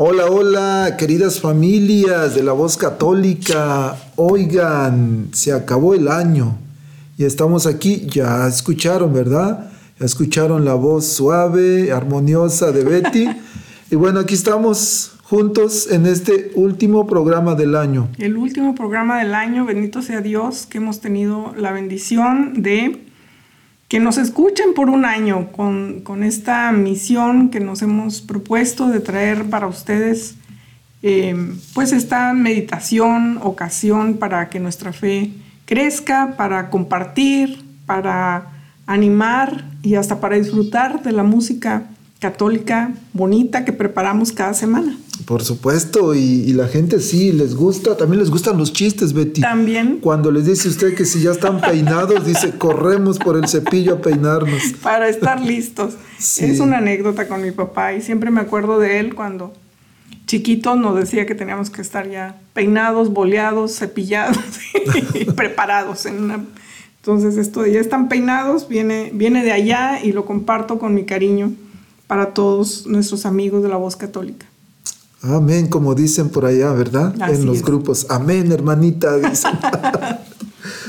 Hola, hola, queridas familias de la voz católica. Oigan, se acabó el año y estamos aquí. Ya escucharon, ¿verdad? Ya escucharon la voz suave, armoniosa de Betty. y bueno, aquí estamos juntos en este último programa del año. El último programa del año, bendito sea Dios, que hemos tenido la bendición de que nos escuchen por un año con, esta misión que nos hemos propuesto de traer para ustedes eh, pues esta meditación, ocasión para que nuestra fe crezca, para compartir, para animar y hasta para disfrutar de la música católica bonita que preparamos cada semana. Por supuesto, y, la gente sí les gusta, también les gustan los chistes, Betty. También. Cuando les dice usted que si ya están peinados, dice, corremos por el cepillo a peinarnos. Para estar listos. Es una anécdota con mi papá y siempre me acuerdo de él cuando chiquito nos decía que teníamos que estar ya peinados, boleados, cepillados y preparados en una... Entonces esto de ya están peinados viene, viene de allá y lo comparto con mi cariño para todos nuestros amigos de la voz católica. Amén, como dicen por allá, ¿verdad? en los grupos. Amén, hermanita,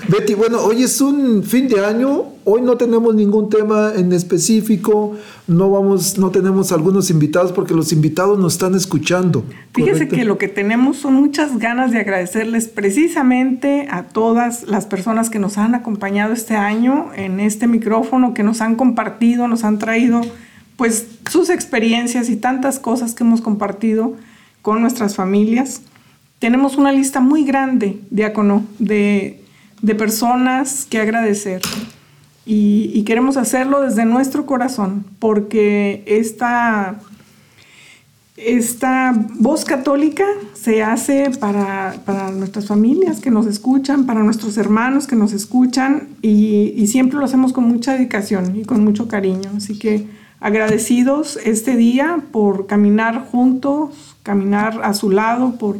Betty, bueno, hoy es un fin de año, hoy no tenemos ningún tema en específico, no vamos, no tenemos algunos invitados porque los invitados nos están escuchando. Fíjese que lo que tenemos son muchas ganas de agradecerles precisamente a todas las personas que nos han acompañado este año en este micrófono, que nos han compartido, nos han traído pues sus experiencias y tantas cosas que hemos compartido con nuestras familias. Tenemos una lista muy grande, diácono, de, de personas que agradecer. Y, queremos hacerlo desde nuestro corazón, porque esta, esta voz católica se hace para, para, nuestras familias que nos escuchan, para nuestros hermanos que nos escuchan, y, y siempre lo hacemos con mucha dedicación y con mucho cariño. Así que agradecidos este día por caminar juntos, caminar a su lado, por,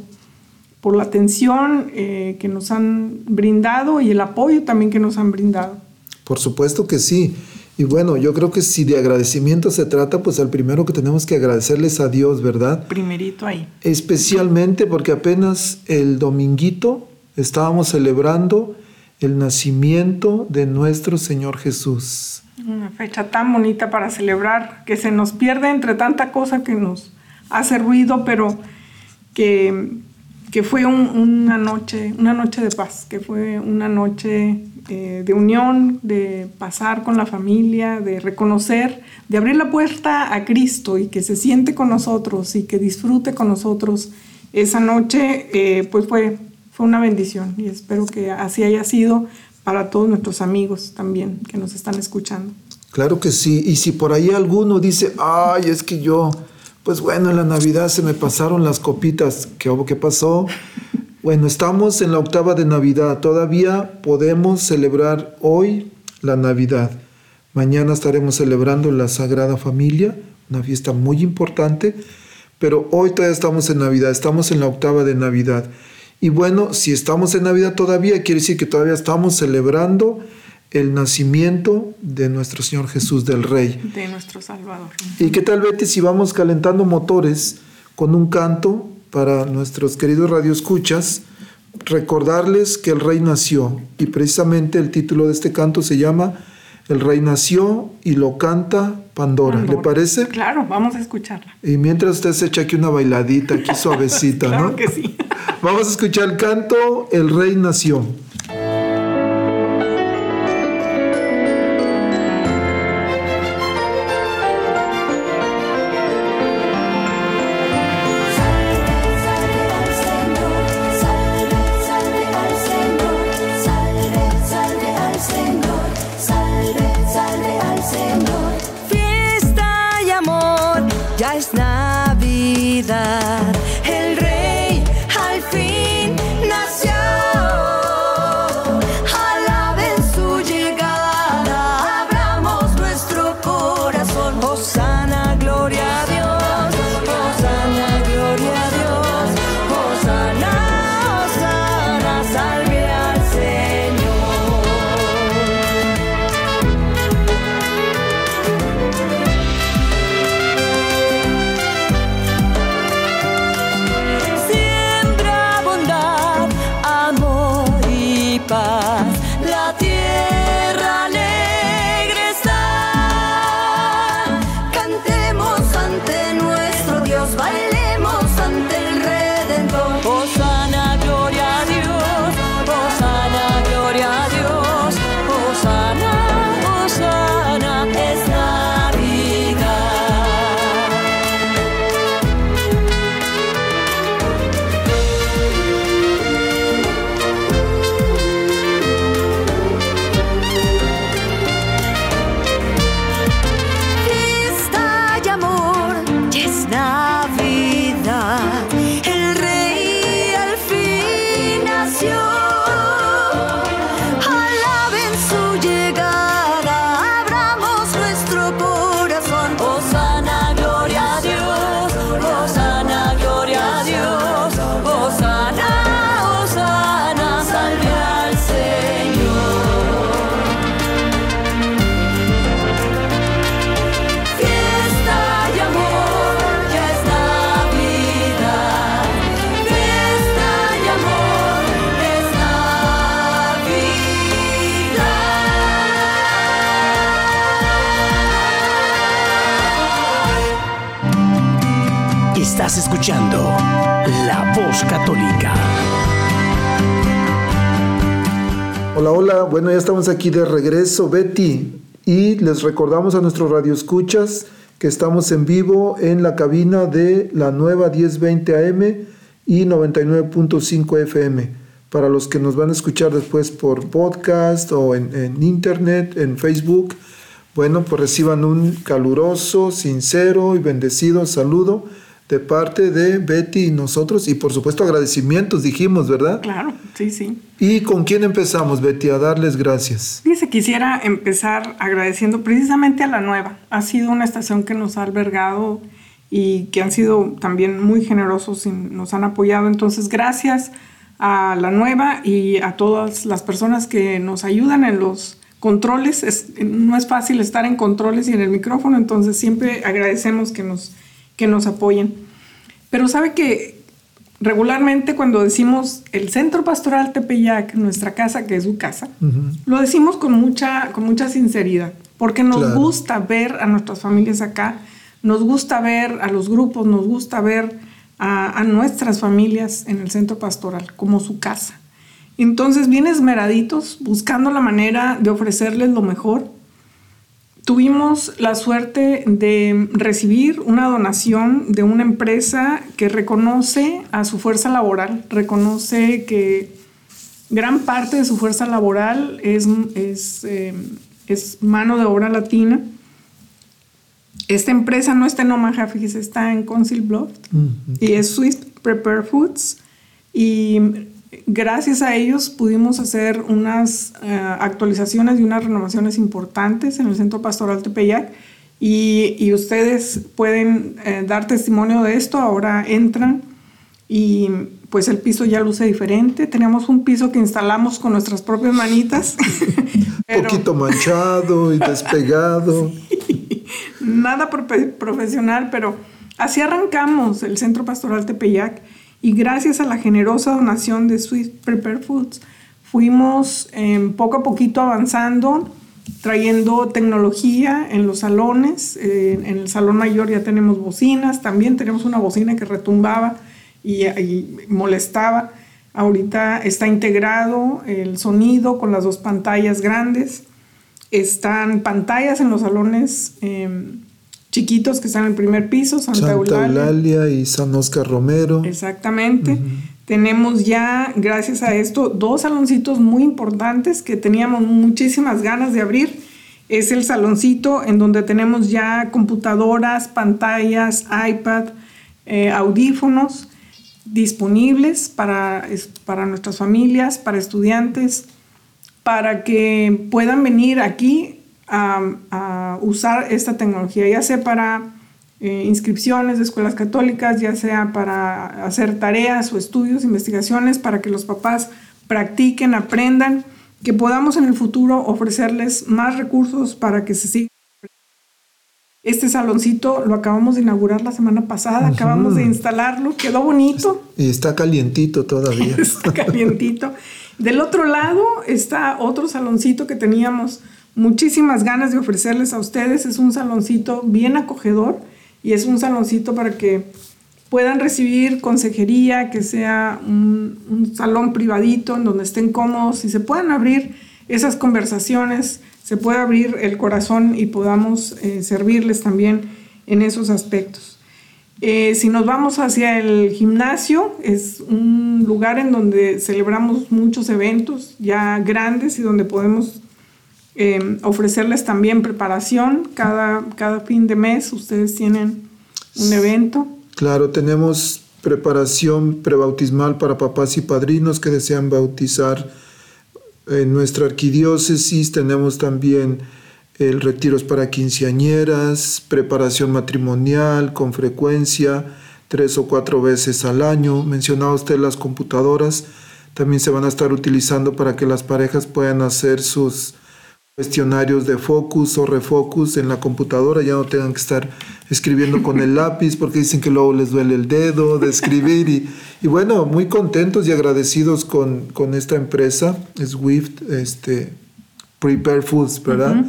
por la atención eh, que nos han brindado y el apoyo también que nos han brindado. Por supuesto que sí. Y bueno, yo creo que si de agradecimiento se trata, pues al primero que tenemos que agradecerles a Dios, ¿verdad? Primerito ahí. Especialmente porque apenas el dominguito estábamos celebrando el nacimiento de nuestro Señor Jesús. Una fecha tan bonita para celebrar, que se nos pierde entre tanta cosa que nos hace ruido, pero que, que fue una, noche, una noche de paz, que fue una noche eh, de unión, de pasar con la familia, de reconocer, de abrir la puerta a Cristo y que se siente con nosotros y que disfrute con nosotros esa noche, eh, pues fue fue una bendición y espero que así haya sido para todos nuestros amigos también que nos están escuchando. Claro que sí, y si por ahí alguno dice, ay, es que yo, pues bueno, en la Navidad se me pasaron las copitas, ¿qué, qué pasó? Bueno, estamos en la octava de Navidad, todavía podemos celebrar hoy la Navidad. Mañana estaremos celebrando la Sagrada Familia, una fiesta muy importante, pero hoy todavía estamos en Navidad, estamos en la octava de Navidad. Y bueno, si estamos en Navidad todavía, quiere decir que todavía estamos celebrando el nacimiento de nuestro Señor Jesús del Rey. De nuestro Salvador. ¿Y qué tal, Betty, si vamos calentando motores con un canto para nuestros queridos radioescuchas? Recordarles que el Rey nació y precisamente el título de este canto se llama El Rey nació y lo canta Pandora. ¿Le parece? Claro, vamos a escucharla. Y mientras usted se echa aquí una bailadita, aquí suavecita, claro ¿no? que sí. Vamos a escuchar el canto El Rey nació. Bueno, ya estamos aquí de regreso, Betty. Y les recordamos a nuestros radioescuchas que estamos en vivo en la cabina de la nueva 1020 AM y 99.5 FM. Para los que nos van a escuchar después por podcast o en, en internet, en Facebook, bueno, pues reciban un caluroso, sincero y bendecido saludo de parte de Betty y nosotros. Y por supuesto agradecimientos, dijimos, ¿verdad? Claro, sí, sí. ¿Y con quién empezamos, Betty? A darles gracias. Fíjese, quisiera empezar agradeciendo precisamente a la nueva. Ha sido una estación que nos ha albergado y que han sido también muy generosos y nos han apoyado. Entonces, gracias a la nueva y a todas las personas que nos ayudan en los controles. Es- no es fácil estar en controles y en el micrófono, entonces siempre agradecemos que nos, que nos apoyen. Pero sabe que regularmente cuando decimos el Centro Pastoral Tepeyac, nuestra casa, que es su casa, lo decimos con mucha, con mucha sinceridad, porque nos Claro. gusta ver a nuestras familias acá, nos gusta ver a los grupos, nos gusta ver a, a nuestras familias en el centro pastoral como su casa. Entonces, bien esmeraditos, buscando la manera de ofrecerles lo mejor, tuvimos la suerte de recibir una donación de una empresa que reconoce a su fuerza laboral, reconoce que gran parte de su fuerza laboral es, es, eh, es mano de obra latina. Esta empresa no está en Omaha, fíjese, está en Council Bluff y es Swiss Prepare Foods. Y gracias a ellos pudimos hacer unas eh, actualizaciones y unas renovaciones importantes en el Centro Pastoral Tepeyac. Y, y ustedes pueden eh, dar testimonio de esto. Ahora entran y pues el piso ya luce diferente. Tenemos un piso que instalamos con nuestras propias manitas. Un poquito manchado y despegado. nada profe- profesional, pero así arrancamos el Centro Pastoral Tepeyac y gracias a la generosa donación de Swiss Prepare Foods fuimos eh, poco a poquito avanzando, trayendo tecnología en los salones. En el salón mayor ya tenemos bocinas, también tenemos una bocina que retumbaba y, molestaba. Ahorita está integrado el sonido con las dos pantallas grandes. Están pantallas en los salones eh, chiquitos que están en el primer piso, Santa, Santa Eulalia. Eulalia y San Oscar Romero. Exactamente. Tenemos ya, gracias a esto, dos saloncitos muy importantes que teníamos muchísimas ganas de abrir. Es el saloncito en donde tenemos ya computadoras, pantallas, iPad, eh, audífonos disponibles para, para nuestras familias, para estudiantes, para que puedan venir aquí a, a usar esta tecnología, ya sea para eh, inscripciones de escuelas católicas, ya sea para hacer tareas o estudios, investigaciones, para que los papás practiquen, aprendan, que podamos en el futuro ofrecerles más recursos para que se sigan. Este saloncito lo acabamos de inaugurar la semana pasada, acabamos de instalarlo, quedó bonito. Y está calientito todavía. está calientito. Del otro lado está otro saloncito que teníamos muchísimas ganas de ofrecerles a ustedes. Es un saloncito bien acogedor y es un saloncito para que puedan recibir consejería, que sea un, un salón privadito en donde estén cómodos y se puedan abrir esas conversaciones, se pueda abrir el corazón y podamos eh, servirles también en esos aspectos. Eh, si nos vamos hacia el gimnasio, es un lugar en donde celebramos muchos eventos ya grandes y donde podemos eh, ofrecerles también preparación. Cada, cada fin de mes ustedes tienen un evento. Claro, tenemos preparación prebautismal para papás y padrinos que desean bautizar en nuestra arquidiócesis. Tenemos también el retiros para quinceañeras, preparación matrimonial con frecuencia, tres o cuatro veces al año. Mencionaba usted las computadoras, también se van a estar utilizando para que las parejas puedan hacer sus cuestionarios de focus o refocus en la computadora, ya no tengan que estar escribiendo con el lápiz porque dicen que luego les duele el dedo de escribir y, y bueno, muy contentos y agradecidos con, con esta empresa, Swift, este, Prepare Foods, ¿verdad?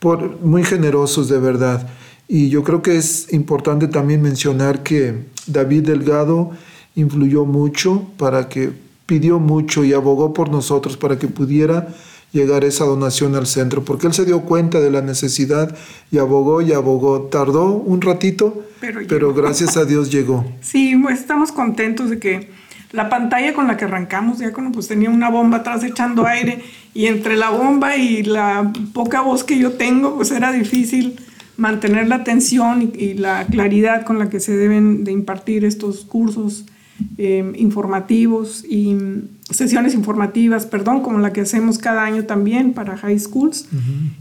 Por, muy generosos de verdad. Y yo creo que es importante también mencionar que David Delgado influyó mucho para que pidió mucho y abogó por nosotros para que pudiera llegar esa donación al centro, porque él se dio cuenta de la necesidad y abogó y abogó. Tardó un ratito, Pero gracias a Dios llegó. Sí, pues, estamos contentos de que la pantalla con la que arrancamos, ya cuando pues tenía una bomba atrás echando aire y entre la bomba y la poca voz que yo tengo, pues era difícil mantener la atención y, y la claridad con la que se deben de impartir estos cursos eh, informativos y mm, sesiones informativas, perdón, como la que hacemos cada año también para high schools.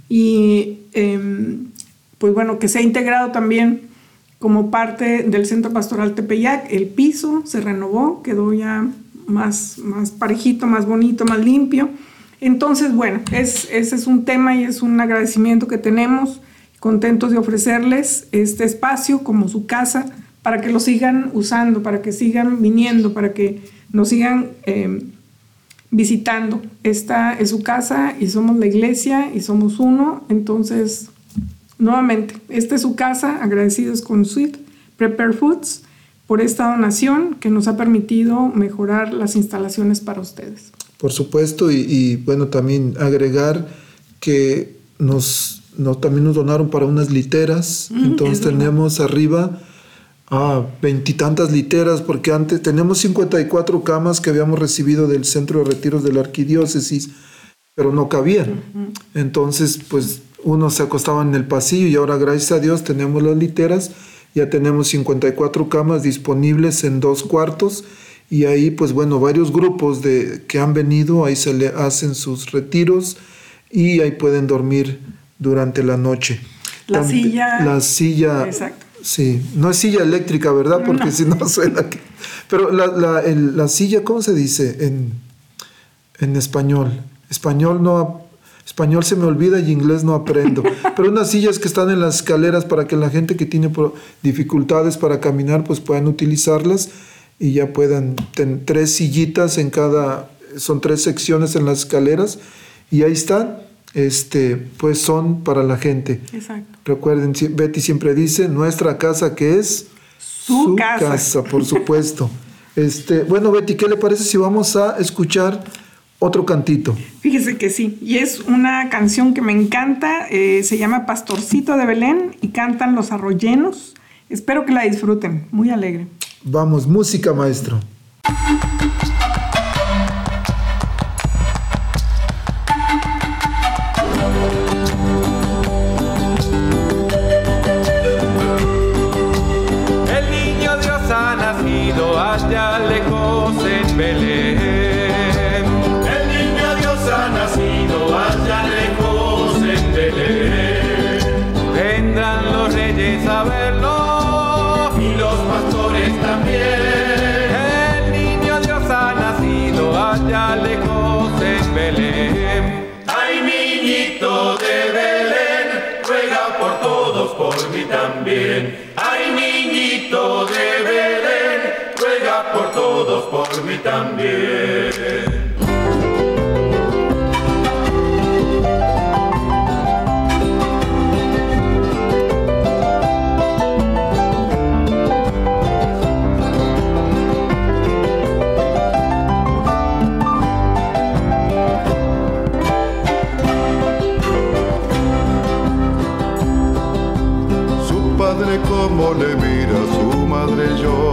Y em, pues bueno, que se ha integrado también como parte del Centro Pastoral Tepeyac. El piso se renovó, quedó ya más, más parejito, más bonito, más limpio. Entonces, bueno, es, ese es un tema y es un agradecimiento que tenemos, contentos de ofrecerles este espacio como su casa para que lo sigan usando, para que sigan viniendo, para que nos sigan eh, visitando. Esta es su casa y somos la iglesia y somos uno. Entonces, nuevamente, esta es su casa, agradecidos con Sweet Prepare Foods por esta donación que nos ha permitido mejorar las instalaciones para ustedes. Por supuesto, y, y, bueno, también agregar que nos no, también nos donaron para unas literas. Entonces tenemos arriba a veintitantas literas, porque antes tenemos 54 camas que habíamos recibido del centro de retiros de la arquidiócesis, pero no cabían. Entonces, pues uno se acostaba en el pasillo y ahora, gracias a Dios, tenemos las literas. Ya tenemos 54 camas disponibles en dos cuartos y ahí, pues bueno, varios grupos de, que han venido, ahí se le hacen sus retiros y ahí pueden dormir durante la noche. La silla- La silla. Exacto. Sí, no es silla eléctrica, ¿verdad? Porque No. si no suena. que- Pero la, la- el- la silla, ¿cómo se dice en, en español? Español no. Español se me olvida y inglés no aprendo. Pero unas sillas que están en las escaleras para que la gente que tiene dificultades para caminar pues puedan utilizarlas y ya puedan tener tres sillitas en cada, son tres secciones en las escaleras y ahí están, este, pues son para la gente. Exacto. Recuerden, Betty siempre dice, nuestra casa que es Su casa. por supuesto. Este, bueno, Betty, ¿qué le parece si vamos a escuchar otro cantito? Fíjese que sí, y es una canción que me encanta, eh, se llama Pastorcito de Belén y cantan los arroyenos. Espero que la disfruten, muy alegre. Vamos, música, maestro. Belén. Por todos, por mí también. Su padre como le mira, su madre llorando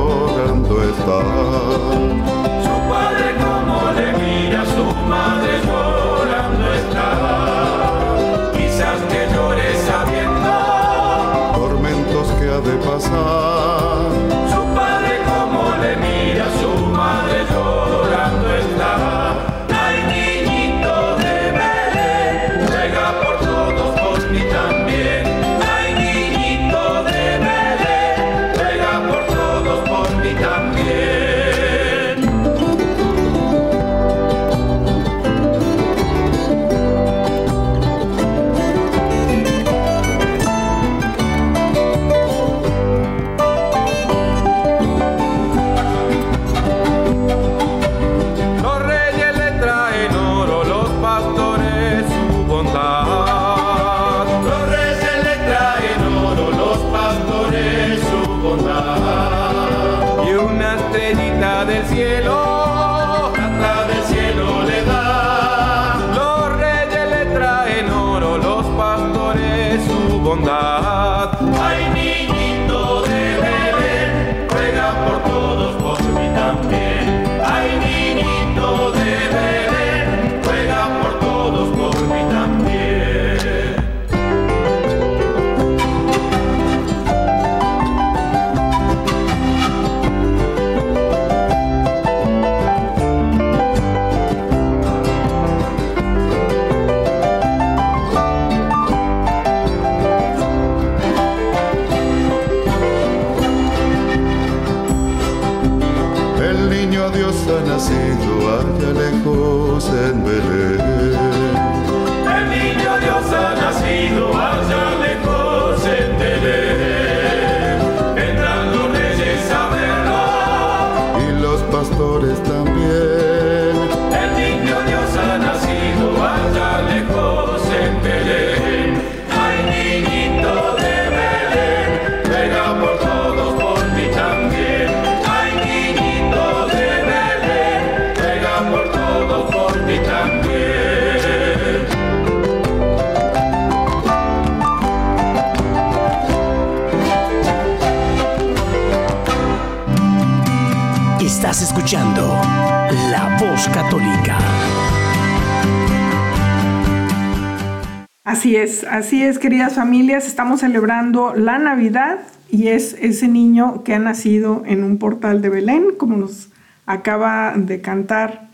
Navidad y es ese niño que ha nacido en un portal de Belén, como nos acaba de cantar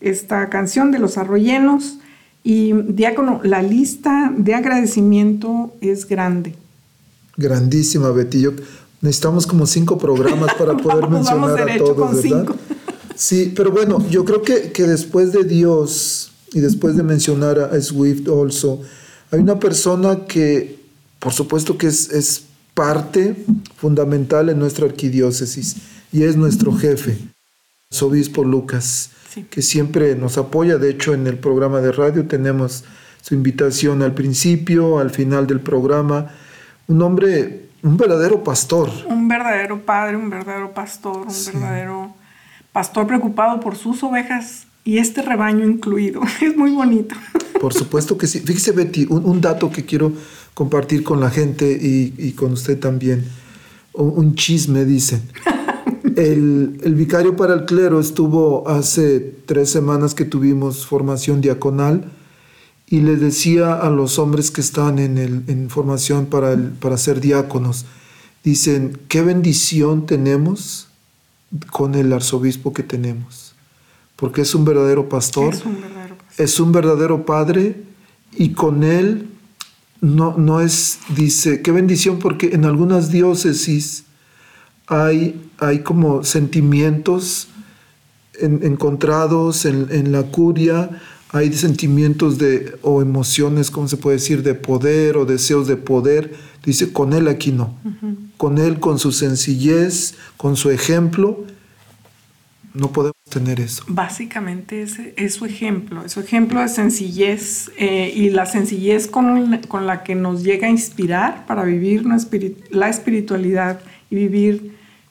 esta canción de los arroyenos. Y diácono, la lista de agradecimiento es grande. Grandísima, Betillo. Necesitamos como cinco programas para poder Vamos, vamos mencionar a derecho todos, ¿verdad? Sí, pero bueno, yo creo que, que después de Dios y después de mencionar a Swift also, hay una persona que, por supuesto que es, es parte fundamental en nuestra arquidiócesis y es nuestro jefe, su obispo Lucas, Sí. que siempre nos apoya. De hecho, en el programa de radio tenemos su invitación al principio, al final del programa. Un hombre, un verdadero pastor. Un verdadero padre, un verdadero pastor, un verdadero pastor preocupado por sus ovejas y este rebaño incluido. Es muy bonito. Por supuesto que sí. Fíjese, Betty, un, un dato que quiero compartir con la gente y, y con usted también. Un, chisme, dicen. El, el vicario para el clero estuvo hace tres semanas que tuvimos formación diaconal y le decía a los hombres que están en, el, en formación para, el- para ser diáconos, dicen, qué bendición tenemos con el arzobispo que tenemos, porque es un verdadero pastor Es un verdadero pastor. es un verdadero padre y con él no, no es, dice, qué bendición porque en algunas diócesis hay, hay como sentimientos en- encontrados en, en la curia, hay sentimientos de, o emociones, ¿cómo se puede decir?, de poder o deseos de poder. Dice, con él aquí no. Con él, con su sencillez, con su ejemplo, no podemos tener eso. Básicamente ese es su ejemplo, es su ejemplo de sencillez eh, y la sencillez con, con la que nos llega a inspirar para vivir una la espiritualidad y vivir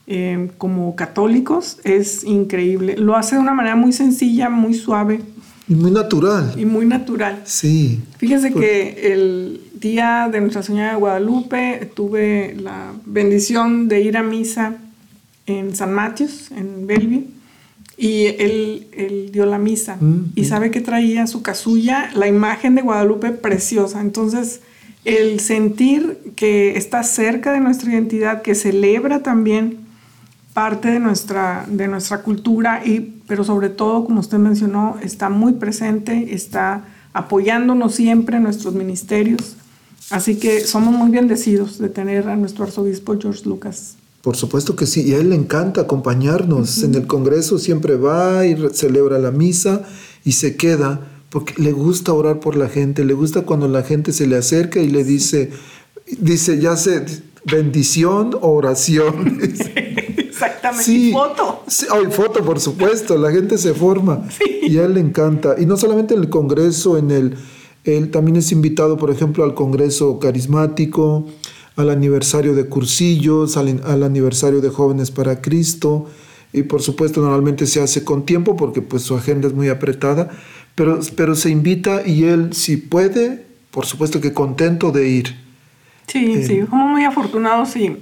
eh, como católicos es increíble. Lo hace de una manera muy sencilla, muy suave Y muy natural. y muy natural. Sí. Fíjese que el día de Nuestra Señora de Guadalupe tuve la bendición de ir a misa en San Matius, en Bellevue, y él, él dio la misa. Mm, y mm. sabe que traía su casulla, la imagen de Guadalupe preciosa. Entonces, el sentir que está cerca de nuestra identidad, que celebra también parte de nuestra, de nuestra cultura, y, pero sobre todo, como usted mencionó, está muy presente, está apoyándonos siempre en nuestros ministerios. Así que somos muy bendecidos de tener a nuestro arzobispo George Lucas. Por supuesto que sí, y a él le encanta acompañarnos. En el Congreso siempre va y celebra la misa y se queda porque le gusta orar por la gente, le gusta cuando la gente se le acerca y le dice, dice, ya sé, bendición o oración. Exactamente. Sí. Y foto. Sí, ay, foto, por supuesto, la gente se forma y a él le encanta. Y no solamente en el Congreso, en el, él también es invitado, por ejemplo, al Congreso Carismático, al aniversario de Cursillos, al, al aniversario de Jóvenes para Cristo. Y por supuesto, normalmente se hace con tiempo porque pues su agenda es muy apretada, pero, pero se invita y él, si puede, por supuesto que contento de ir. Sí, sí, somos muy afortunados y,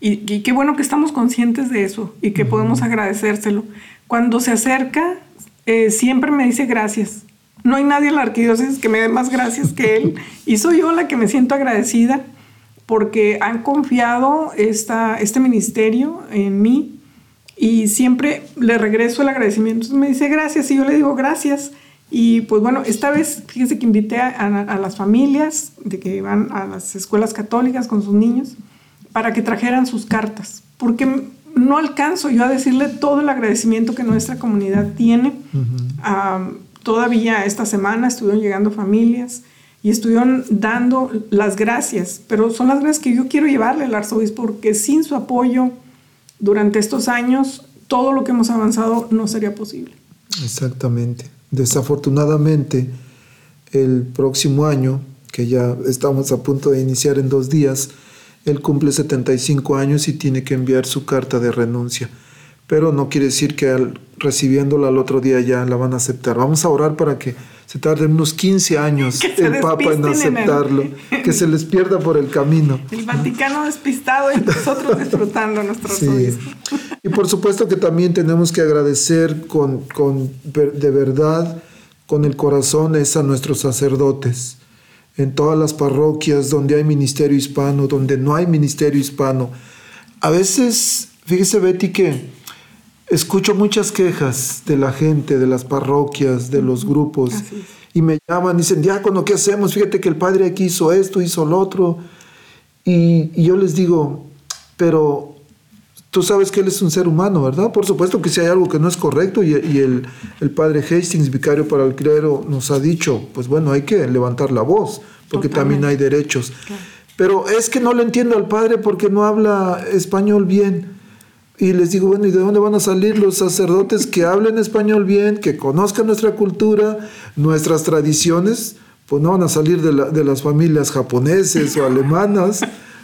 y, y qué bueno que estamos conscientes de eso y que podemos agradecérselo. Cuando se acerca, eh, siempre me dice gracias. No hay nadie en la arquidiócesis que me dé más gracias que él y soy yo la que me siento agradecida porque han confiado esta, este ministerio en mí y siempre le regreso el agradecimiento. Entonces me dice gracias y yo le digo gracias. Y pues bueno, esta vez fíjese que invité a, a- a las familias de que van a las escuelas católicas con sus niños para que trajeran sus cartas, porque no alcanzo yo a decirle todo el agradecimiento que nuestra comunidad tiene. Ah, todavía esta semana estuvieron llegando familias y estuvieron dando las gracias, pero son las gracias que yo quiero llevarle al arzobispo, porque sin su apoyo durante estos años, todo lo que hemos avanzado no sería posible. Exactamente. Desafortunadamente, el próximo año, que ya estamos a punto de iniciar en dos días, él cumple 75 años y tiene que enviar su carta de renuncia. Pero no quiere decir que al, recibiéndola al otro día ya la van a aceptar. Vamos a orar para que se tarden unos 15 años el Papa en despisten en el- aceptarlo, que se les pierda por el camino. El Vaticano despistado y nosotros disfrutando nuestro Sí. Y por supuesto que también tenemos que agradecer con, con de verdad, con el corazón, es a nuestros sacerdotes. en todas las parroquias donde hay ministerio hispano, donde no hay ministerio hispano. A veces, fíjese Betty que escucho muchas quejas de la gente, de las parroquias, de los grupos, y me llaman, dicen, diácono, ¿qué hacemos? Fíjate que el padre aquí hizo esto, hizo lo otro. Y, y yo les digo, pero tú sabes que él es un ser humano, ¿verdad? Por supuesto que si hay algo que no es correcto y, y el, el padre Hastings, vicario para el clero, nos ha dicho, pues bueno, hay que levantar la voz, porque también hay derechos. Pero es que no le entiendo al padre porque no habla español bien. Y les digo, bueno, ¿y de dónde van a salir los sacerdotes que hablen español bien, que conozcan nuestra cultura, nuestras tradiciones? Pues no van a salir de, de las familias japoneses o alemanas,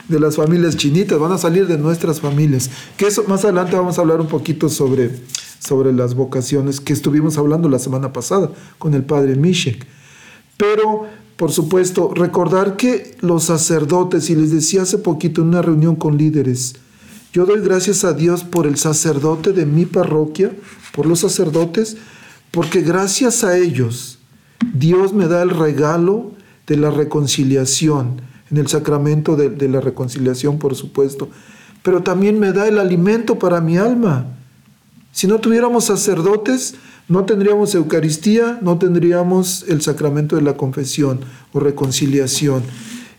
de las familias chinitas, van a salir de nuestras familias. Que eso más adelante vamos a hablar un poquito sobre, sobre las vocaciones que estuvimos hablando la semana pasada con el padre Mishek. Pero, por supuesto, recordar que los sacerdotes, y les decía hace poquito en una reunión con líderes, yo doy gracias a Dios por el sacerdote de mi parroquia, por los sacerdotes, porque gracias a ellos Dios me da el regalo de la reconciliación, en el sacramento de, de la reconciliación, por supuesto, pero también me da el alimento para mi alma. Si no tuviéramos sacerdotes, no tendríamos Eucaristía, no tendríamos el sacramento de la confesión o reconciliación.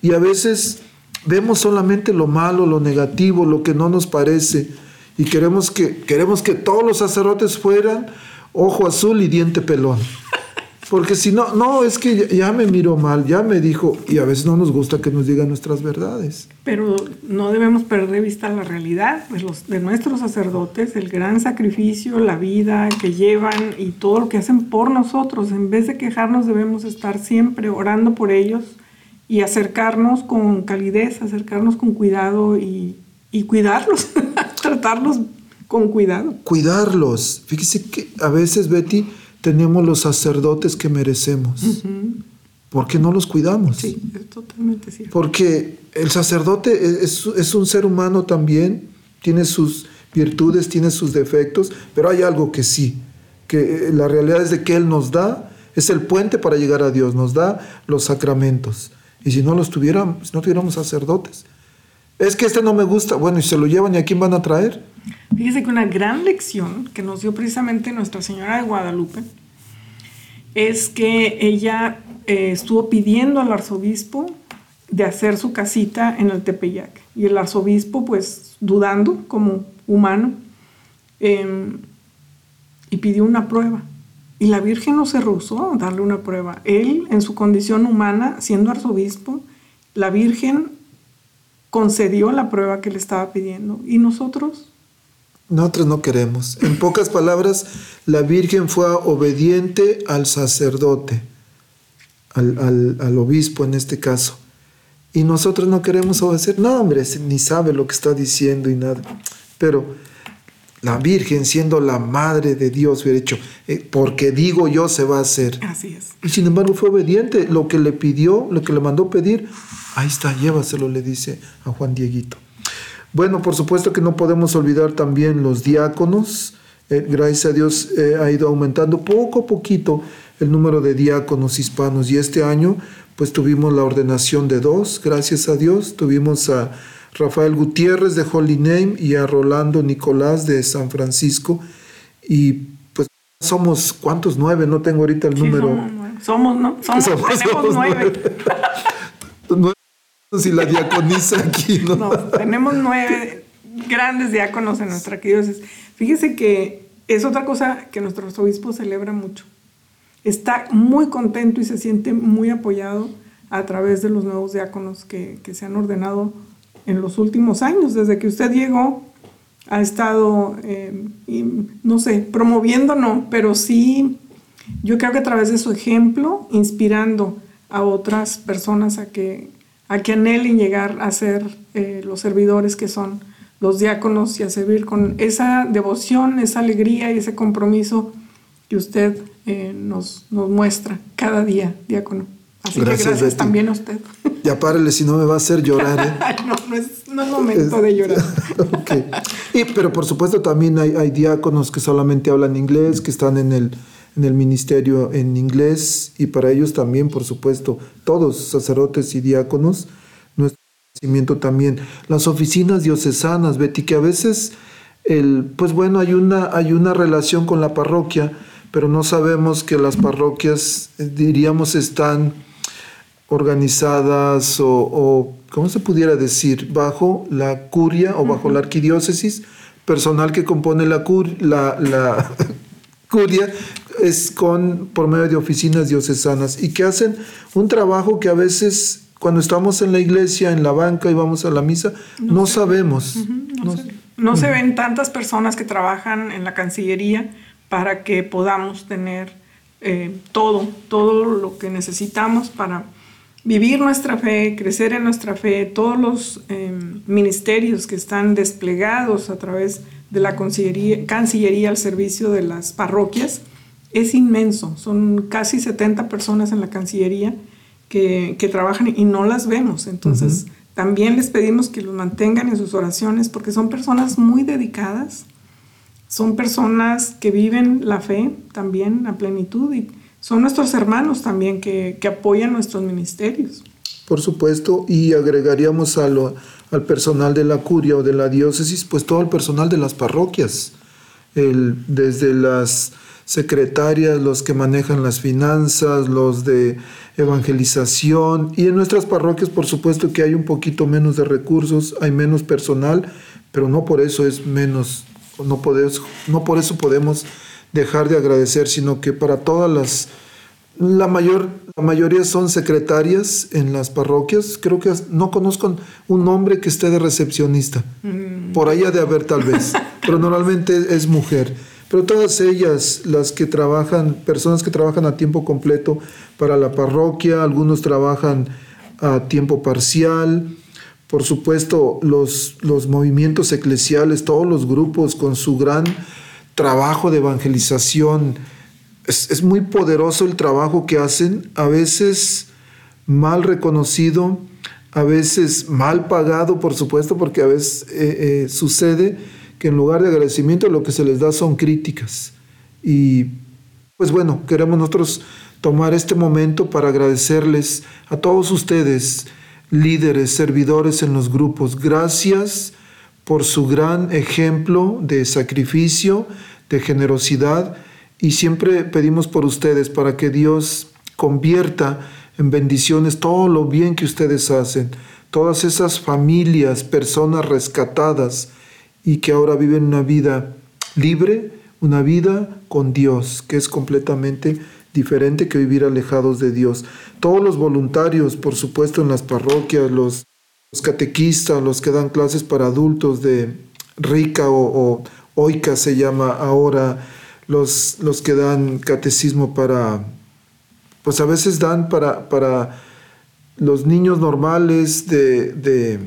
Y a veces vemos solamente lo malo, lo negativo, lo que no nos parece, y queremos que, queremos que todos los sacerdotes fueran ojo azul y diente pelón. Porque si no, no, es que ya, ya me miró mal, ya me dijo, y a veces no nos gusta que nos digan nuestras verdades. Pero no debemos perder de vista la realidad de, los, de nuestros sacerdotes, el gran sacrificio, la vida que llevan y todo lo que hacen por nosotros. En vez de quejarnos debemos estar siempre orando por ellos y acercarnos con calidez, acercarnos con cuidado y, y cuidarlos, tratarlos con cuidado. Cuidarlos. Fíjese que a veces, Betty, tenemos los sacerdotes que merecemos. ¿Por qué no los cuidamos? Sí, es totalmente cierto. Porque el sacerdote es, es un ser humano también, tiene sus virtudes, tiene sus defectos, pero hay algo que sí, que eh, la realidad es de que Él nos da, es el puente para llegar a Dios, nos da los sacramentos. Y si no los tuviéramos, si no tuviéramos sacerdotes, es que este no me gusta, bueno, y se lo llevan y a quién van a traer. Fíjese que una gran lección que nos dio precisamente Nuestra Señora de Guadalupe es que ella eh, estuvo pidiendo al arzobispo de hacer su casita en el Tepeyac. Y el arzobispo, pues, dudando como humano, em, y pidió una prueba. Y la Virgen no se rehusó a darle una prueba. Él, en su condición humana, siendo arzobispo, la Virgen concedió la prueba que le estaba pidiendo. ¿Y nosotros? Nosotros no queremos. En pocas palabras, la Virgen fue obediente al sacerdote, al, obispo en este caso. Y nosotros no queremos obedecer. No, hombre, ni sabe lo que está diciendo y nada. Pero la Virgen, siendo la madre de Dios, hubiera dicho, "Eh, porque digo yo se va a hacer. Así es. Y sin embargo fue obediente. Lo que le pidió, lo que le mandó pedir, ahí está, llévaselo, le dice a Juan Dieguito. Bueno, por supuesto que no podemos olvidar también los diáconos. Eh, gracias a Dios eh, ha ido aumentando poco a poquito el número de diáconos hispanos y este año pues tuvimos la ordenación de dos, gracias a Dios. Tuvimos a Rafael Gutiérrez de Holy Name y a Rolando Nicolás de San Francisco y pues somos, ¿cuántos? Nueve, no tengo ahorita el Sí, número. somos, ¿no? Somos, Somos- tenemos somos nueve. Nueve y la diaconisa aquí, ¿no? No, tenemos nueve grandes diáconos en nuestra diócesis. Fíjese que es otra cosa que nuestro arzobispo celebra mucho. Está muy contento y se siente muy apoyado a través de los nuevos diáconos que, que se han ordenado en los últimos años. Desde que usted llegó, ha estado, eh, no sé, promoviendo, no, pero sí, yo creo que a través de su ejemplo, inspirando a otras personas a que, a que anhelen llegar a ser eh, los servidores que son los diáconos y a servir con esa devoción, esa alegría y ese compromiso que usted eh, nos, nos muestra cada día, diácono. Así Gracias, que gracias también a usted. Ya párele si no me va a hacer llorar, ¿eh? No, no es, no es momento de llorar. Ok. Y, pero por supuesto también hay, hay diáconos que solamente hablan inglés, que están en el, en el ministerio en inglés y para ellos también, por supuesto, todos sacerdotes y diáconos, nuestro agradecimiento también. Las oficinas diocesanas, Betty, que a veces, el, pues bueno, hay una, hay una relación con la parroquia, pero no sabemos que las parroquias, eh, diríamos, están organizadas o, o, ¿cómo se pudiera decir? Bajo la curia o bajo la arquidiócesis, personal que compone la, cur- la, la curia es con, por medio de oficinas diocesanas. Y que hacen un trabajo que a veces cuando estamos en la iglesia, en la banca y vamos a la misa, no, sabemos. No, No- se, no se ven tantas personas que trabajan en la Cancillería para que podamos tener eh, todo, todo lo que necesitamos para vivir nuestra fe, crecer en nuestra fe, todos los eh, ministerios que están desplegados a través de la Cancillería, Cancillería al servicio de las parroquias, es inmenso. Son casi 70 personas en la Cancillería que, que trabajan y no las vemos. Entonces, también les pedimos que los mantengan en sus oraciones porque son personas muy dedicadas, son personas que viven la fe también a plenitud y son nuestros hermanos también que, que apoyan nuestros ministerios. Por supuesto, y agregaríamos a lo- al personal de la curia o de la diócesis, pues todo el personal de las parroquias, el- desde las secretarias, los que manejan las finanzas, los de evangelización, y en nuestras parroquias, por supuesto que hay un poquito menos de recursos, hay menos personal, pero no por eso es menos, no, podemos, no por eso podemos dejar de agradecer, sino que para todas las la, mayor, la mayoría son secretarias en las parroquias. Creo que no conozco un hombre que esté de recepcionista. Por ahí ha de haber tal vez, pero normalmente es mujer. Pero todas ellas, las que trabajan, personas que trabajan a tiempo completo para la parroquia, algunos trabajan a tiempo parcial, por supuesto los, los movimientos eclesiales, todos los grupos con su gran trabajo de evangelización, es, es, muy poderoso el trabajo que hacen, a veces mal reconocido, a veces mal pagado, por supuesto, porque a veces eh, eh, sucede que en lugar de agradecimiento lo que se les da son críticas. Y pues bueno, queremos nosotros tomar este momento para agradecerles a todos ustedes, líderes, servidores en los grupos. Gracias por su gran ejemplo de sacrificio, de generosidad y siempre pedimos por ustedes para que Dios convierta en bendiciones todo lo bien que ustedes hacen, todas esas familias, personas rescatadas y que ahora viven una vida libre, una vida con Dios, que es completamente diferente que vivir alejados de Dios. Todos los voluntarios, por supuesto, en las parroquias, los, los catequistas, los que dan clases para adultos de Rica o, Oica se llama ahora, los, los que dan catecismo para, pues a veces dan para, para los niños normales de, de,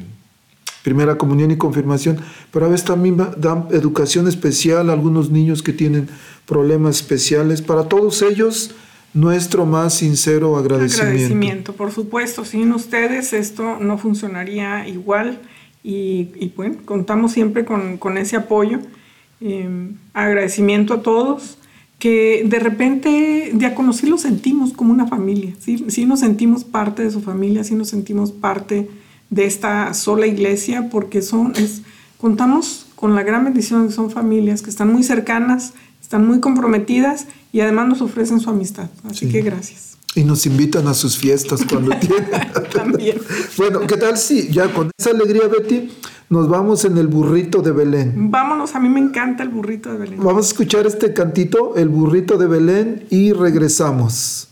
primera comunión y confirmación, pero a veces también dan educación especial a algunos niños que tienen problemas especiales. Para todos ellos, nuestro más sincero agradecimiento. Agradecimiento, por supuesto. Sin ustedes esto no funcionaría igual y, y bueno, contamos siempre con, con ese apoyo. Eh, agradecimiento a todos, que de repente Diácono sí lo sentimos como una familia, ¿sí? sí nos sentimos parte de su familia, sí nos sentimos parte de esta sola iglesia, porque son, es, contamos con la gran bendición de que son familias que están muy cercanas, están muy comprometidas y además nos ofrecen su amistad. Así sí. que gracias. Y nos invitan a sus fiestas cuando tienen. También. Bueno, ¿qué tal si ya con esa alegría, Betty, nos vamos en el burrito de Belén? Vámonos, a mí me encanta el burrito de Belén. Vamos a escuchar este cantito, el burrito de Belén, y regresamos.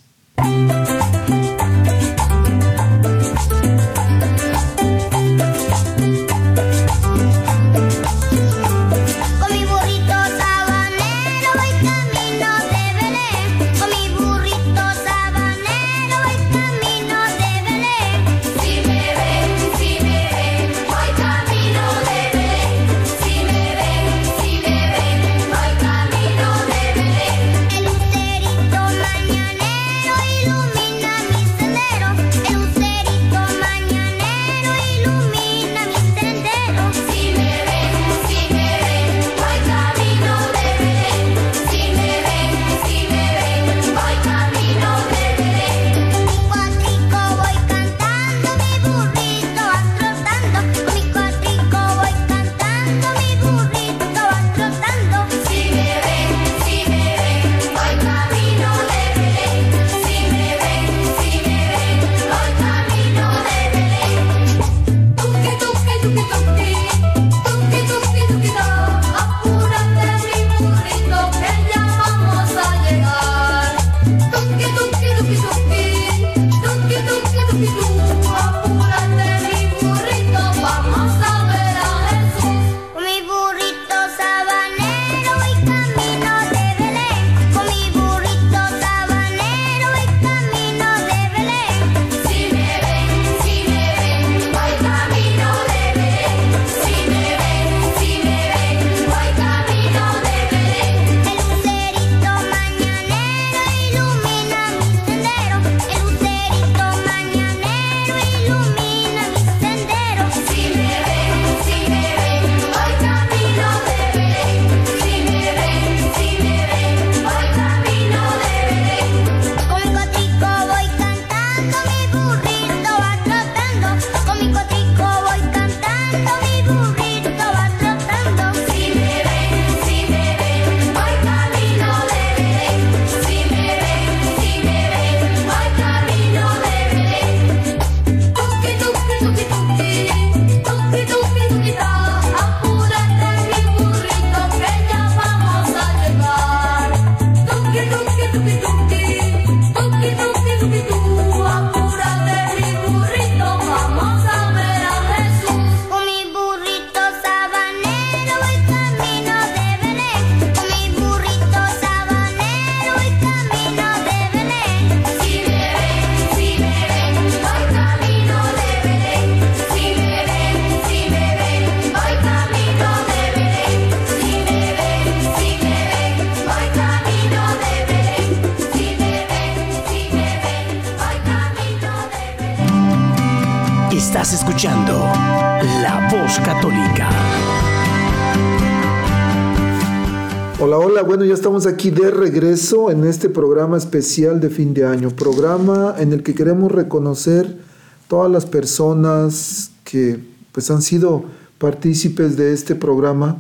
Ya estamos aquí de regreso en este programa especial de fin de año, programa en el que queremos reconocer todas las personas que pues han sido partícipes de este programa,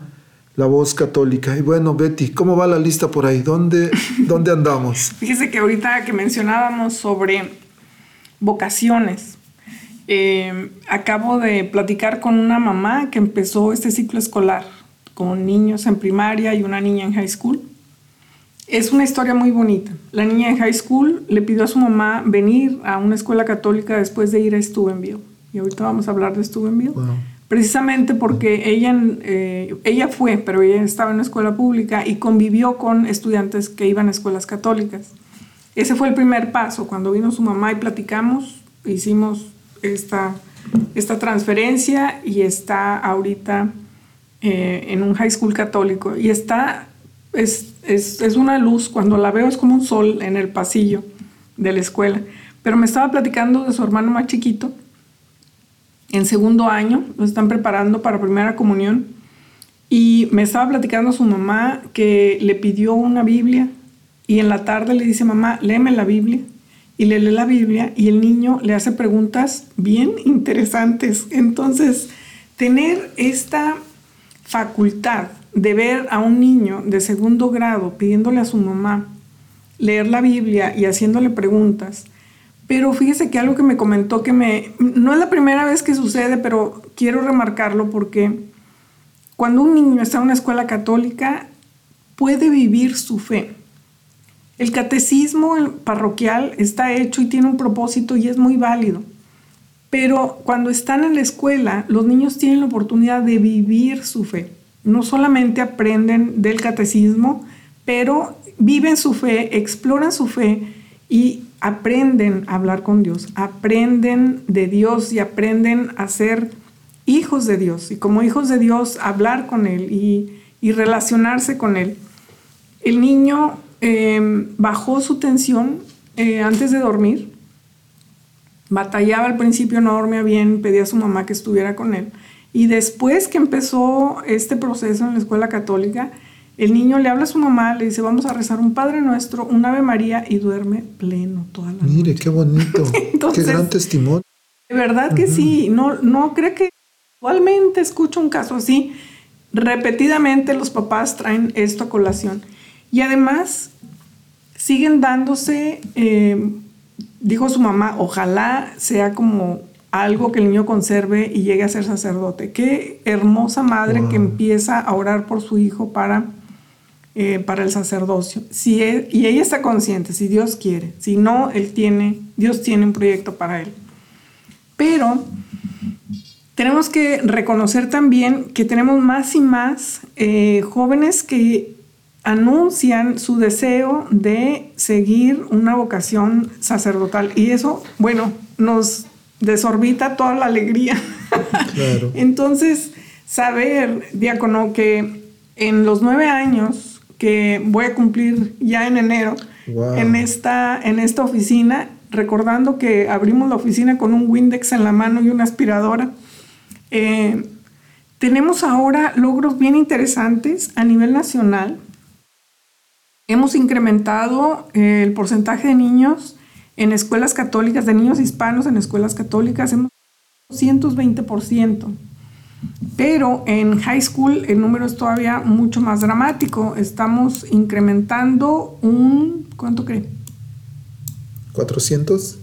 La Voz Católica. Y bueno, Betty, ¿cómo va la lista por ahí? ¿Dónde, dónde andamos? Fíjese que ahorita que mencionábamos sobre vocaciones, eh, acabo de platicar con una mamá que empezó este ciclo escolar con niños en primaria y una niña en high school. Es una historia muy bonita. La niña en high school le pidió a su mamá venir a una escuela católica después de ir a Steubenville. Y ahorita vamos a hablar de Steubenville. Precisamente porque ella, eh, ella fue, pero ella estaba en una escuela pública y convivió con estudiantes que iban a escuelas católicas. Ese fue el primer paso. Cuando vino su mamá y platicamos, hicimos esta, esta transferencia y está ahorita eh, en un high school católico. Y está, es, es, es una luz, cuando la veo es como un sol en el pasillo de la escuela. Pero me estaba platicando de su hermano más chiquito, en segundo año, lo están preparando para primera comunión. Y me estaba platicando su mamá que le pidió una Biblia y en la tarde le dice, mamá, léeme la Biblia. Y le lee la Biblia y el niño le hace preguntas bien interesantes. Entonces, tener esta facultad de ver a un niño de segundo grado pidiéndole a su mamá leer la Biblia y haciéndole preguntas. Pero fíjese que algo que me comentó que me... No es la primera vez que sucede, pero quiero remarcarlo porque cuando un niño está en una escuela católica, puede vivir su fe. El catecismo parroquial está hecho y tiene un propósito y es muy válido. Pero cuando están en la escuela, los niños tienen la oportunidad de vivir su fe. No solamente aprenden del catecismo, pero viven su fe, exploran su fe y aprenden a hablar con Dios, aprenden de Dios y aprenden a ser hijos de Dios. Y como hijos de Dios, hablar con Él y, relacionarse con Él. El niño eh, bajó su tensión eh, antes de dormir. Batallaba al principio, no dormía bien, pedía a su mamá que estuviera con él. Y después que empezó este proceso en la escuela católica, el niño le habla a su mamá, le dice, vamos a rezar un Padre Nuestro, un Ave María y duerme pleno toda la Mire, noche. qué bonito. Entonces- qué gran testimonio. De verdad que sí, no, no creo que actualmente escucho un caso así. Repetidamente los papás traen esto a colación. Y además siguen dándose, eh, dijo su mamá, ojalá sea como algo que el niño conserve y llegue a ser sacerdote. Qué hermosa madre Wow. que empieza a orar por su hijo para eh, para el sacerdocio. Si e- y ella está consciente, si Dios quiere. Si no, él tiene, Dios tiene un proyecto para él. Pero tenemos que reconocer también que tenemos más y más eh, jóvenes que anuncian su deseo de seguir una vocación sacerdotal. Y eso, bueno, nos desorbita toda la alegría. Claro. Entonces, saber, diácono, que en los nueve años que voy a cumplir ya en enero, Wow. en, esta, en esta oficina, recordando que abrimos la oficina con un Windex en la mano y una aspiradora, eh, tenemos ahora logros bien interesantes a nivel nacional. Hemos incrementado eh, el porcentaje de niños en escuelas católicas, de niños hispanos en escuelas católicas, hemos 220%. Pero en high school el número es todavía mucho más dramático. Estamos incrementando un, ¿cuánto cree? 400.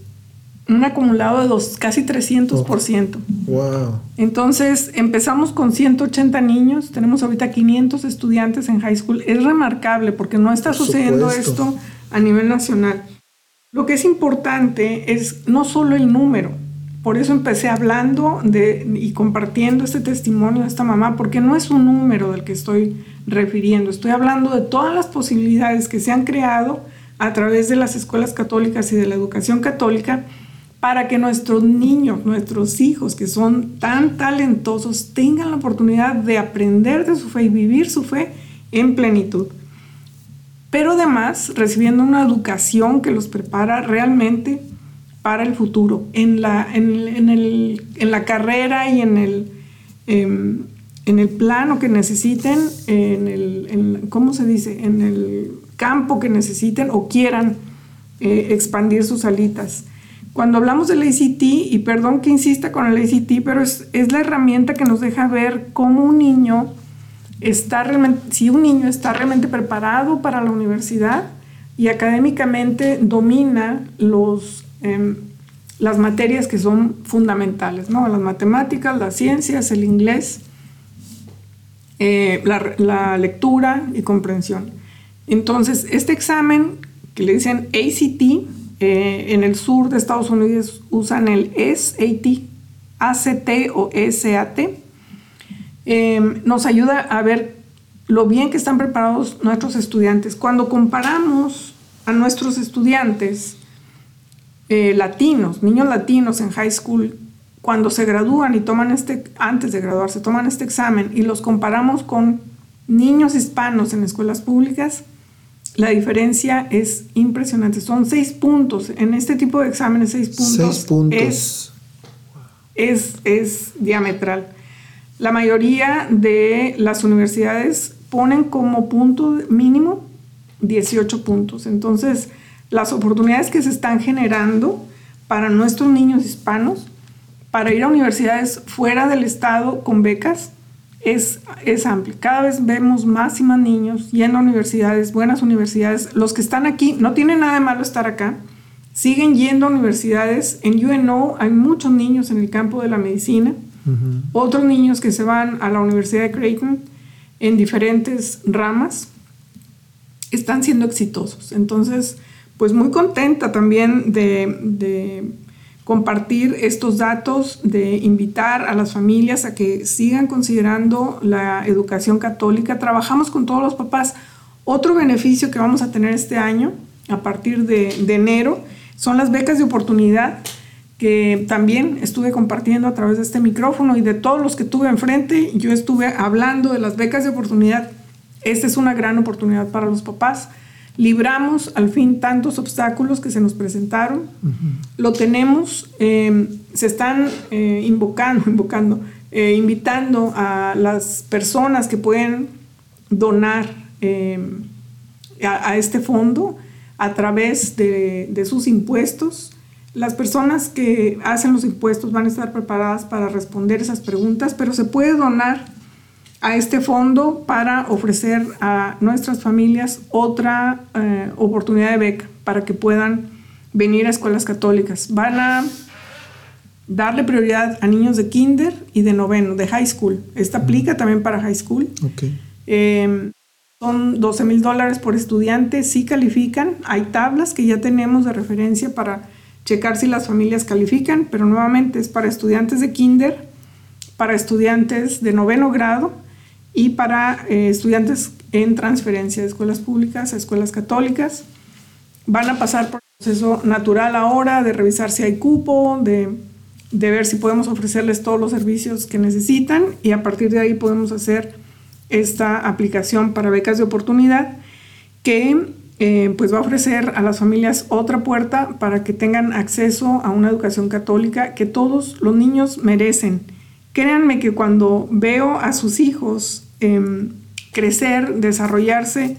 Un acumulado de dos, casi 300%. Wow. Entonces empezamos con 180 niños, tenemos ahorita 500 estudiantes en high school. Es remarcable porque no está Por sucediendo supuesto. esto a nivel nacional. Lo que es importante es no solo el número, por eso empecé hablando de, y compartiendo este testimonio de esta mamá, porque no es un número del que estoy refiriendo, estoy hablando de todas las posibilidades que se han creado a través de las escuelas católicas y de la educación católica para que nuestros niños, nuestros hijos que son tan talentosos tengan la oportunidad de aprender de su fe y vivir su fe en plenitud. Pero además recibiendo una educación que los prepara realmente para el futuro, en la, en, el- en la carrera y en el, em, en el plano que necesiten, en el, ¿cómo se dice? En el campo que necesiten o quieran eh, expandir sus alitas. Cuando hablamos del ACT, y perdón que insista con el ACT, pero es, es la herramienta que nos deja ver cómo un niño está si un niño está realmente preparado para la universidad y académicamente domina los, em, las materias que son fundamentales, ¿no? Las matemáticas, las ciencias, el inglés, eh, la, la lectura y comprensión. Entonces, este examen que le dicen ACT, eh, en el sur de Estados Unidos usan el SAT, ACT o SAT, eh, nos ayuda a ver lo bien que están preparados nuestros estudiantes. Cuando comparamos a nuestros estudiantes eh, latinos, niños latinos en high school, cuando se gradúan y toman este, antes de graduarse, toman este examen y los comparamos con niños hispanos en escuelas públicas, la diferencia es impresionante. Son seis puntos. En este tipo de exámenes, seis puntos, Seis puntos. es es, es diametral. La mayoría de las universidades ponen como punto mínimo 18 puntos. Entonces, las oportunidades que se están generando para nuestros niños hispanos para ir a universidades fuera del estado con becas es, es amplio. Cada vez vemos más y más niños yendo a universidades, buenas universidades. Los que están aquí, no tiene nada de malo estar acá, siguen yendo a universidades. En UNO hay muchos niños en el campo de la medicina, otros niños que se van a la Universidad de Creighton en diferentes ramas, están siendo exitosos. Entonces, pues muy contenta también de, compartir estos datos, de invitar a las familias a que sigan considerando la educación católica. Trabajamos con todos los papás. Otro beneficio que vamos a tener este año, a partir de enero, son las becas de oportunidad que también estuve compartiendo a través de este micrófono y de todos los que tuve enfrente, yo estuve hablando de las becas de oportunidad. Esta es una gran oportunidad para los papás. Libramos al fin tantos obstáculos que se nos presentaron. Lo tenemos, eh, se están eh, invocando, invocando eh, invitando a las personas que pueden donar eh, a, a este fondo a través de, de sus impuestos. Las personas que hacen los impuestos van a estar preparadas para responder esas preguntas, pero se puede donar a este fondo para ofrecer a nuestras familias otra eh, oportunidad de beca para que puedan venir a escuelas católicas. Van a darle prioridad a niños de kinder y de noveno, de high school. Esta aplica también para high school. Eh, Son 12 mil dólares por estudiante, sí califican. Hay tablas que ya tenemos de referencia para checar si las familias califican, pero nuevamente es para estudiantes de kinder, para estudiantes de noveno grado y para eh, estudiantes en transferencia de escuelas públicas a escuelas católicas. Van a pasar por el proceso natural ahora de revisar si hay cupo, de, de ver si podemos ofrecerles todos los servicios que necesitan y a partir de ahí podemos hacer esta aplicación para becas de oportunidad que eh, pues va a ofrecer a las familias otra puerta para que tengan acceso a una educación católica que todos los niños merecen. Créanme que cuando veo a sus hijos em, crecer, desarrollarse,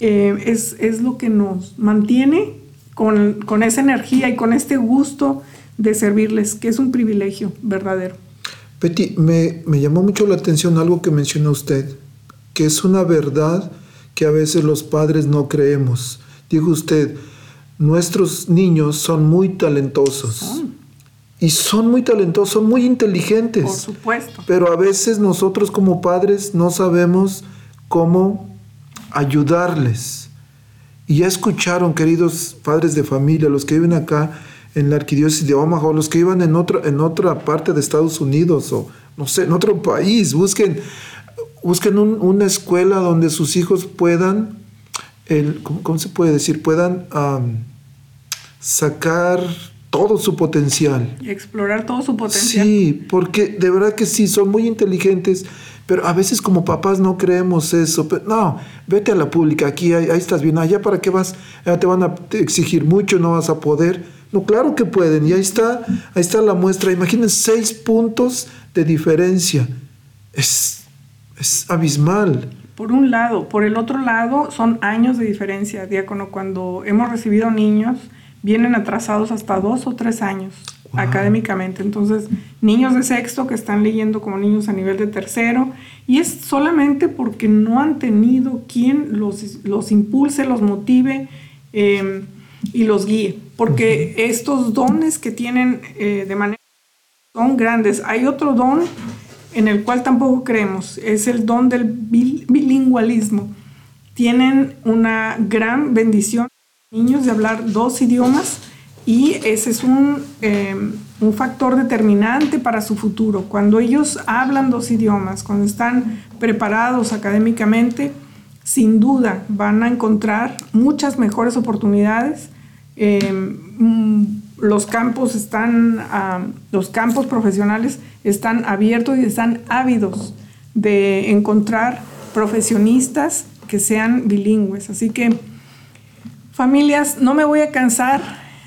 eh, es, es lo que nos mantiene con, con esa energía y con este gusto de servirles, que es un privilegio verdadero. Betty, me, me llamó mucho la atención algo que mencionó usted, que es una verdad que a veces los padres no creemos. Dijo usted, nuestros niños son muy talentosos. Y son muy talentosos, son muy inteligentes. Por supuesto. Pero a veces nosotros como padres no sabemos cómo ayudarles. Y ya escucharon, queridos padres de familia, los que viven acá en la arquidiócesis de Omaha, o los que vivan en otra, en otra parte de Estados Unidos, o no sé, en otro país, busquen, busquen un- una escuela donde sus hijos puedan, el, ¿cómo, cómo se puede decir? Puedan sacar todo su potencial. Explorar todo su potencial. Sí, porque de verdad que sí, son muy inteligentes, pero a veces como papás no creemos eso. Pero, no, vete a la pública, aquí, ahí, ahí estás bien, allá para qué vas, ya te van a exigir mucho, no vas a poder. No, claro que pueden, y ahí está, ahí está la muestra. Imagínense seis puntos de diferencia. Es, es abismal. Por un lado, por el otro lado, son años de diferencia, diácono. Cuando hemos recibido niños, vienen atrasados hasta dos o tres años Wow. académicamente. Entonces, niños de sexto que están leyendo como niños a nivel de tercero, y es solamente porque no han tenido quien los, los impulse, los motive eh, y los guíe. Porque estos dones que tienen eh, de manera son grandes. Hay otro don en el cual tampoco creemos, es el don del bil- bilingualismo. Tienen una gran bendición, niños, de hablar dos idiomas y ese es un, eh, un factor determinante para su futuro. Cuando ellos hablan dos idiomas, cuando están preparados académicamente, sin duda van a encontrar muchas mejores oportunidades. Mm, los campos están, ah, los campos profesionales están abiertos y están ávidos de encontrar profesionistas que sean bilingües. Así que, familias, no me voy a cansar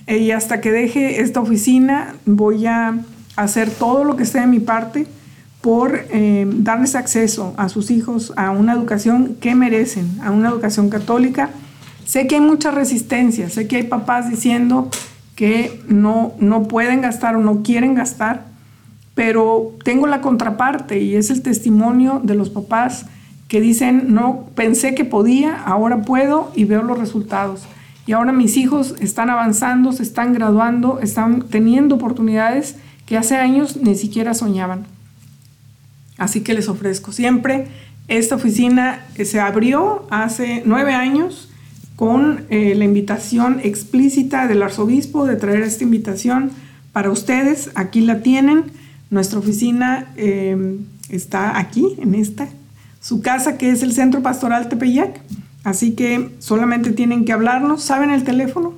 eh, y hasta que deje esta oficina voy a hacer todo lo que esté de mi parte por eh, darles acceso a sus hijos a una educación que merecen, a una educación católica. Sé que hay mucha resistencia, sé que hay papás diciendo que no, no pueden gastar o no quieren gastar, pero tengo la contraparte y es el testimonio de los papás que dicen, no pensé que podía, ahora puedo y veo los resultados. Y ahora mis hijos están avanzando, se están graduando, están teniendo oportunidades que hace años ni siquiera soñaban. Así que les ofrezco siempre. Esta oficina se abrió hace nueve años con eh, la invitación explícita del arzobispo de traer esta invitación para ustedes. Aquí la tienen. Nuestra oficina eh, está aquí, en esta, su casa que es el Centro Pastoral Tepeyac. Así que solamente tienen que hablarnos. ¿Saben el teléfono?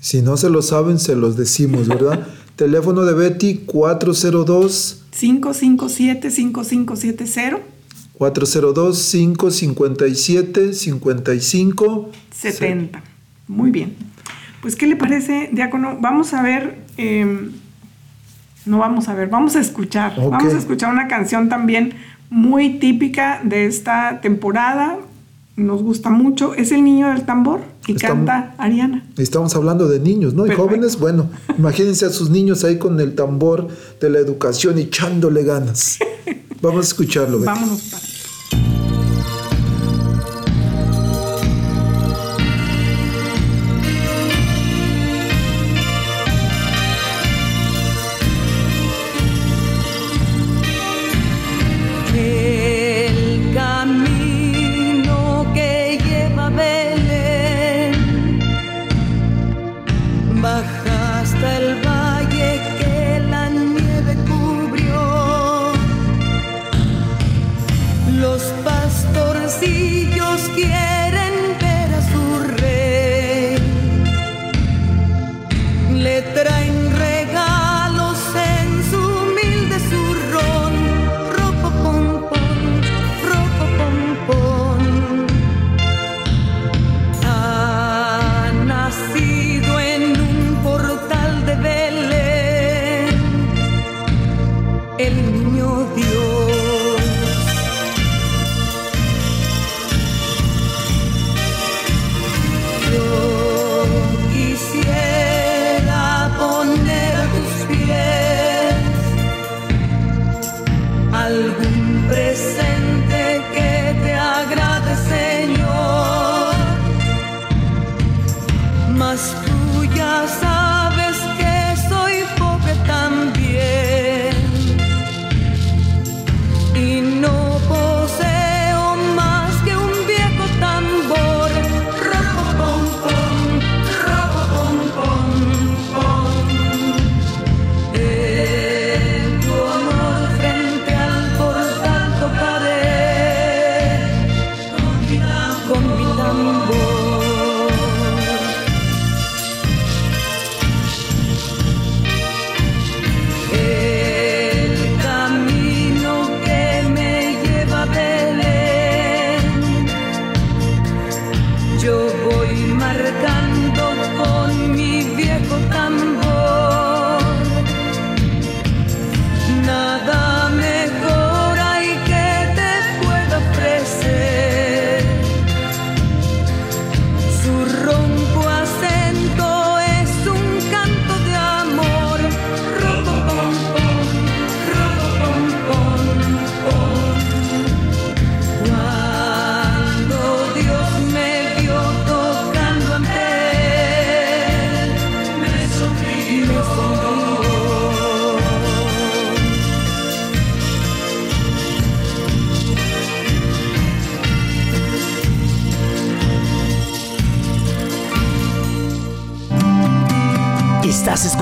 Si no se lo saben, se los decimos, ¿verdad? Teléfono de Betty 402 557-5570. 402 557 55 70. Muy bien. Pues, ¿qué le parece, Diácono? Vamos a ver, eh, no vamos a ver, vamos a escuchar. Vamos a escuchar una canción también muy típica de esta temporada. Nos gusta mucho. Es El Niño del Tambor y canta Ariana. Estamos hablando de niños, ¿no? Y Perfecto. jóvenes, bueno, imagínense a sus niños ahí con el tambor de la educación echándole ganas. Vamos a escucharlo. Vámonos para. Le traen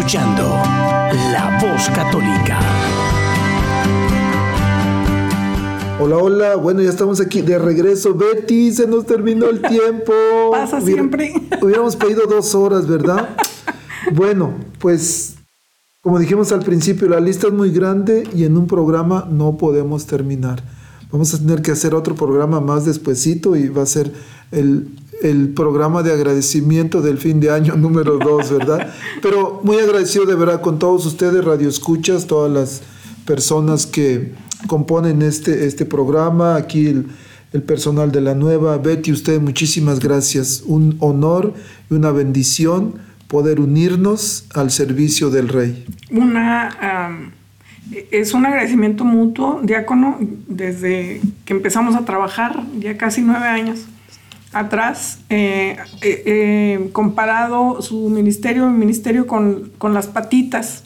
escuchando La Voz Católica. Hola, hola. Bueno, ya estamos aquí de regreso. Betty, se nos terminó el tiempo. Pasa Hubiera- siempre. Hubiéramos pedido dos horas, ¿verdad? bueno, pues como dijimos al principio, la lista es muy grande y en un programa no podemos terminar. Vamos a tener que hacer otro programa más despuesito y va a ser el, el programa de agradecimiento del fin de año número dos, ¿verdad? Pero muy agradecido de verdad con todos ustedes, Radio Escuchas, todas las personas que componen este, este programa, aquí el, el personal de la nueva, Betty, usted muchísimas gracias. Un honor y una bendición poder unirnos al servicio del Rey. Una, am, es un agradecimiento mutuo, diácono, desde que empezamos a trabajar, ya casi nueve años atrás, eh, eh, eh, comparado su ministerio, mi ministerio, con, con las patitas,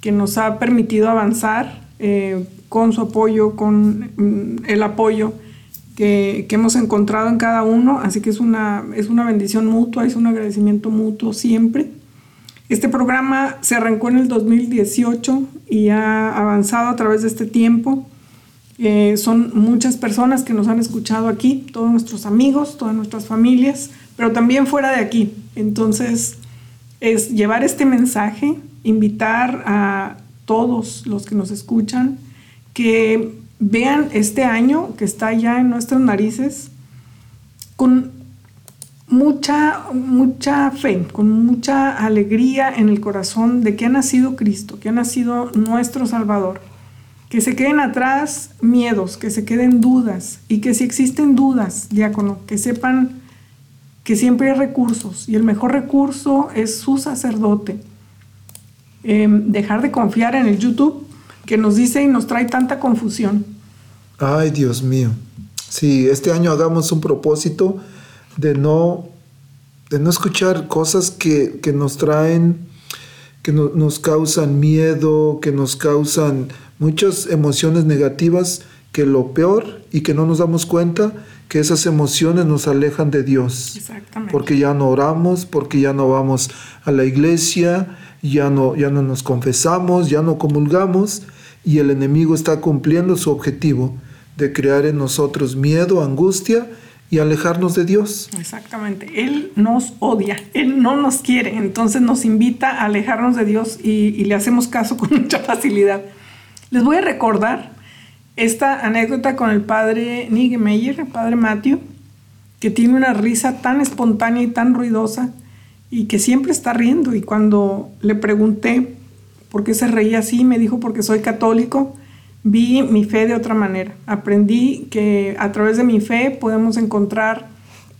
que nos ha permitido avanzar eh, con su apoyo, con mm, el apoyo que, que hemos encontrado en cada uno. Así que es una, es una bendición mutua, es un agradecimiento mutuo siempre. Este programa se arrancó en el 2018 y ha avanzado a través de este tiempo. Eh, son muchas personas que nos han escuchado aquí, todos nuestros amigos, todas nuestras familias, pero también fuera de aquí. Entonces, es llevar este mensaje, invitar a todos los que nos escuchan que vean este año que está ya en nuestras narices con mucha, mucha fe, con mucha alegría en el corazón de que ha nacido Cristo, que ha nacido nuestro Salvador. Que se queden atrás miedos, que se queden dudas y que si existen dudas, diácono, que sepan que siempre hay recursos y el mejor recurso es su sacerdote. Em, dejar de confiar en el YouTube que nos dice y nos trae tanta confusión. Ay, Dios mío. Sí, este año hagamos un propósito de no, de no escuchar cosas que, que nos traen, que no- nos causan miedo, que nos causan muchas emociones negativas, que lo peor y que no nos damos cuenta, que esas emociones nos alejan de Dios. Exactamente. Porque ya no oramos, porque ya no vamos a la iglesia, ya no, ya no nos confesamos, ya no comulgamos y el enemigo está cumpliendo su objetivo de crear en nosotros miedo, angustia y alejarnos de Dios. Exactamente. Él nos odia, Él no nos quiere, entonces nos invita a alejarnos de Dios y, le hacemos caso con mucha facilidad. Les voy a recordar esta anécdota con el padre Nigemeyer, el padre Matthew, que tiene una risa tan espontánea y tan ruidosa y que siempre está riendo. Y cuando le pregunté por qué se reía así, me dijo porque soy católico, vi mi fe de otra manera. Aprendí que a través de mi fe podemos encontrar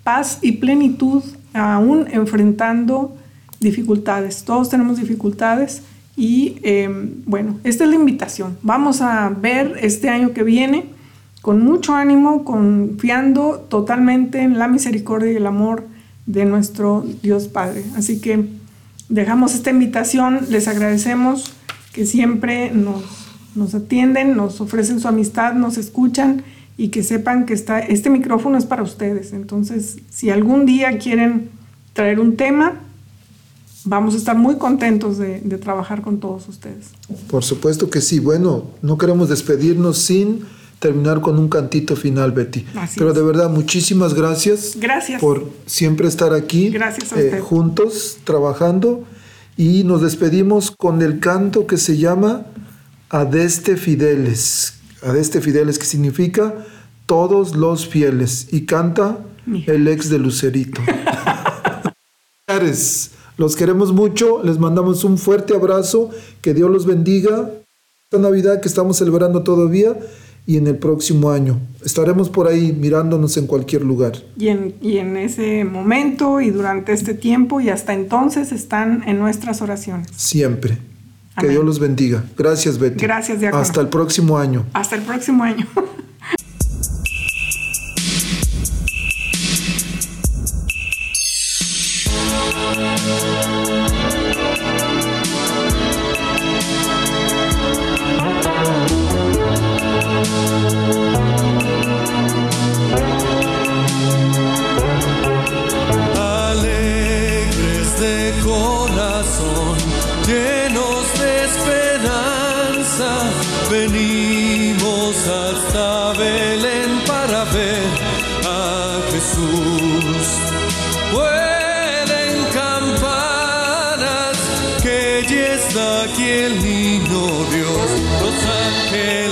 paz y plenitud aún enfrentando dificultades. Todos tenemos dificultades y eh, bueno, esta es la invitación. Vamos a ver este año que viene con mucho ánimo, confiando totalmente en la misericordia y el amor de nuestro Dios Padre. Así que dejamos esta invitación, les agradecemos que siempre nos, nos atienden, nos ofrecen su amistad, nos escuchan y que sepan que está, este micrófono es para ustedes. Entonces, si algún día quieren traer un tema, vamos a estar muy contentos de, de trabajar con todos ustedes. Por supuesto que sí. Bueno, no queremos despedirnos sin terminar con un cantito final, Betty. Así Pero es. de verdad, muchísimas gracias. Gracias. Por siempre estar aquí. Gracias a eh, usted. juntos, trabajando. Y nos despedimos con el canto que se llama Adeste Fideles. Adeste Fideles, que significa todos los fieles. Y canta el ex de Lucerito. Los queremos mucho, les mandamos un fuerte abrazo, que Dios los bendiga. Esta Navidad que estamos celebrando todavía y en el próximo año. Estaremos por ahí mirándonos en cualquier lugar. Y en, y en ese momento y durante este tiempo y hasta entonces están en nuestras oraciones. Siempre. Que. Dios los bendiga. Gracias, Betty. Gracias, Diácono. Hasta el próximo año. Hasta el próximo año. niño Dios, los ángeles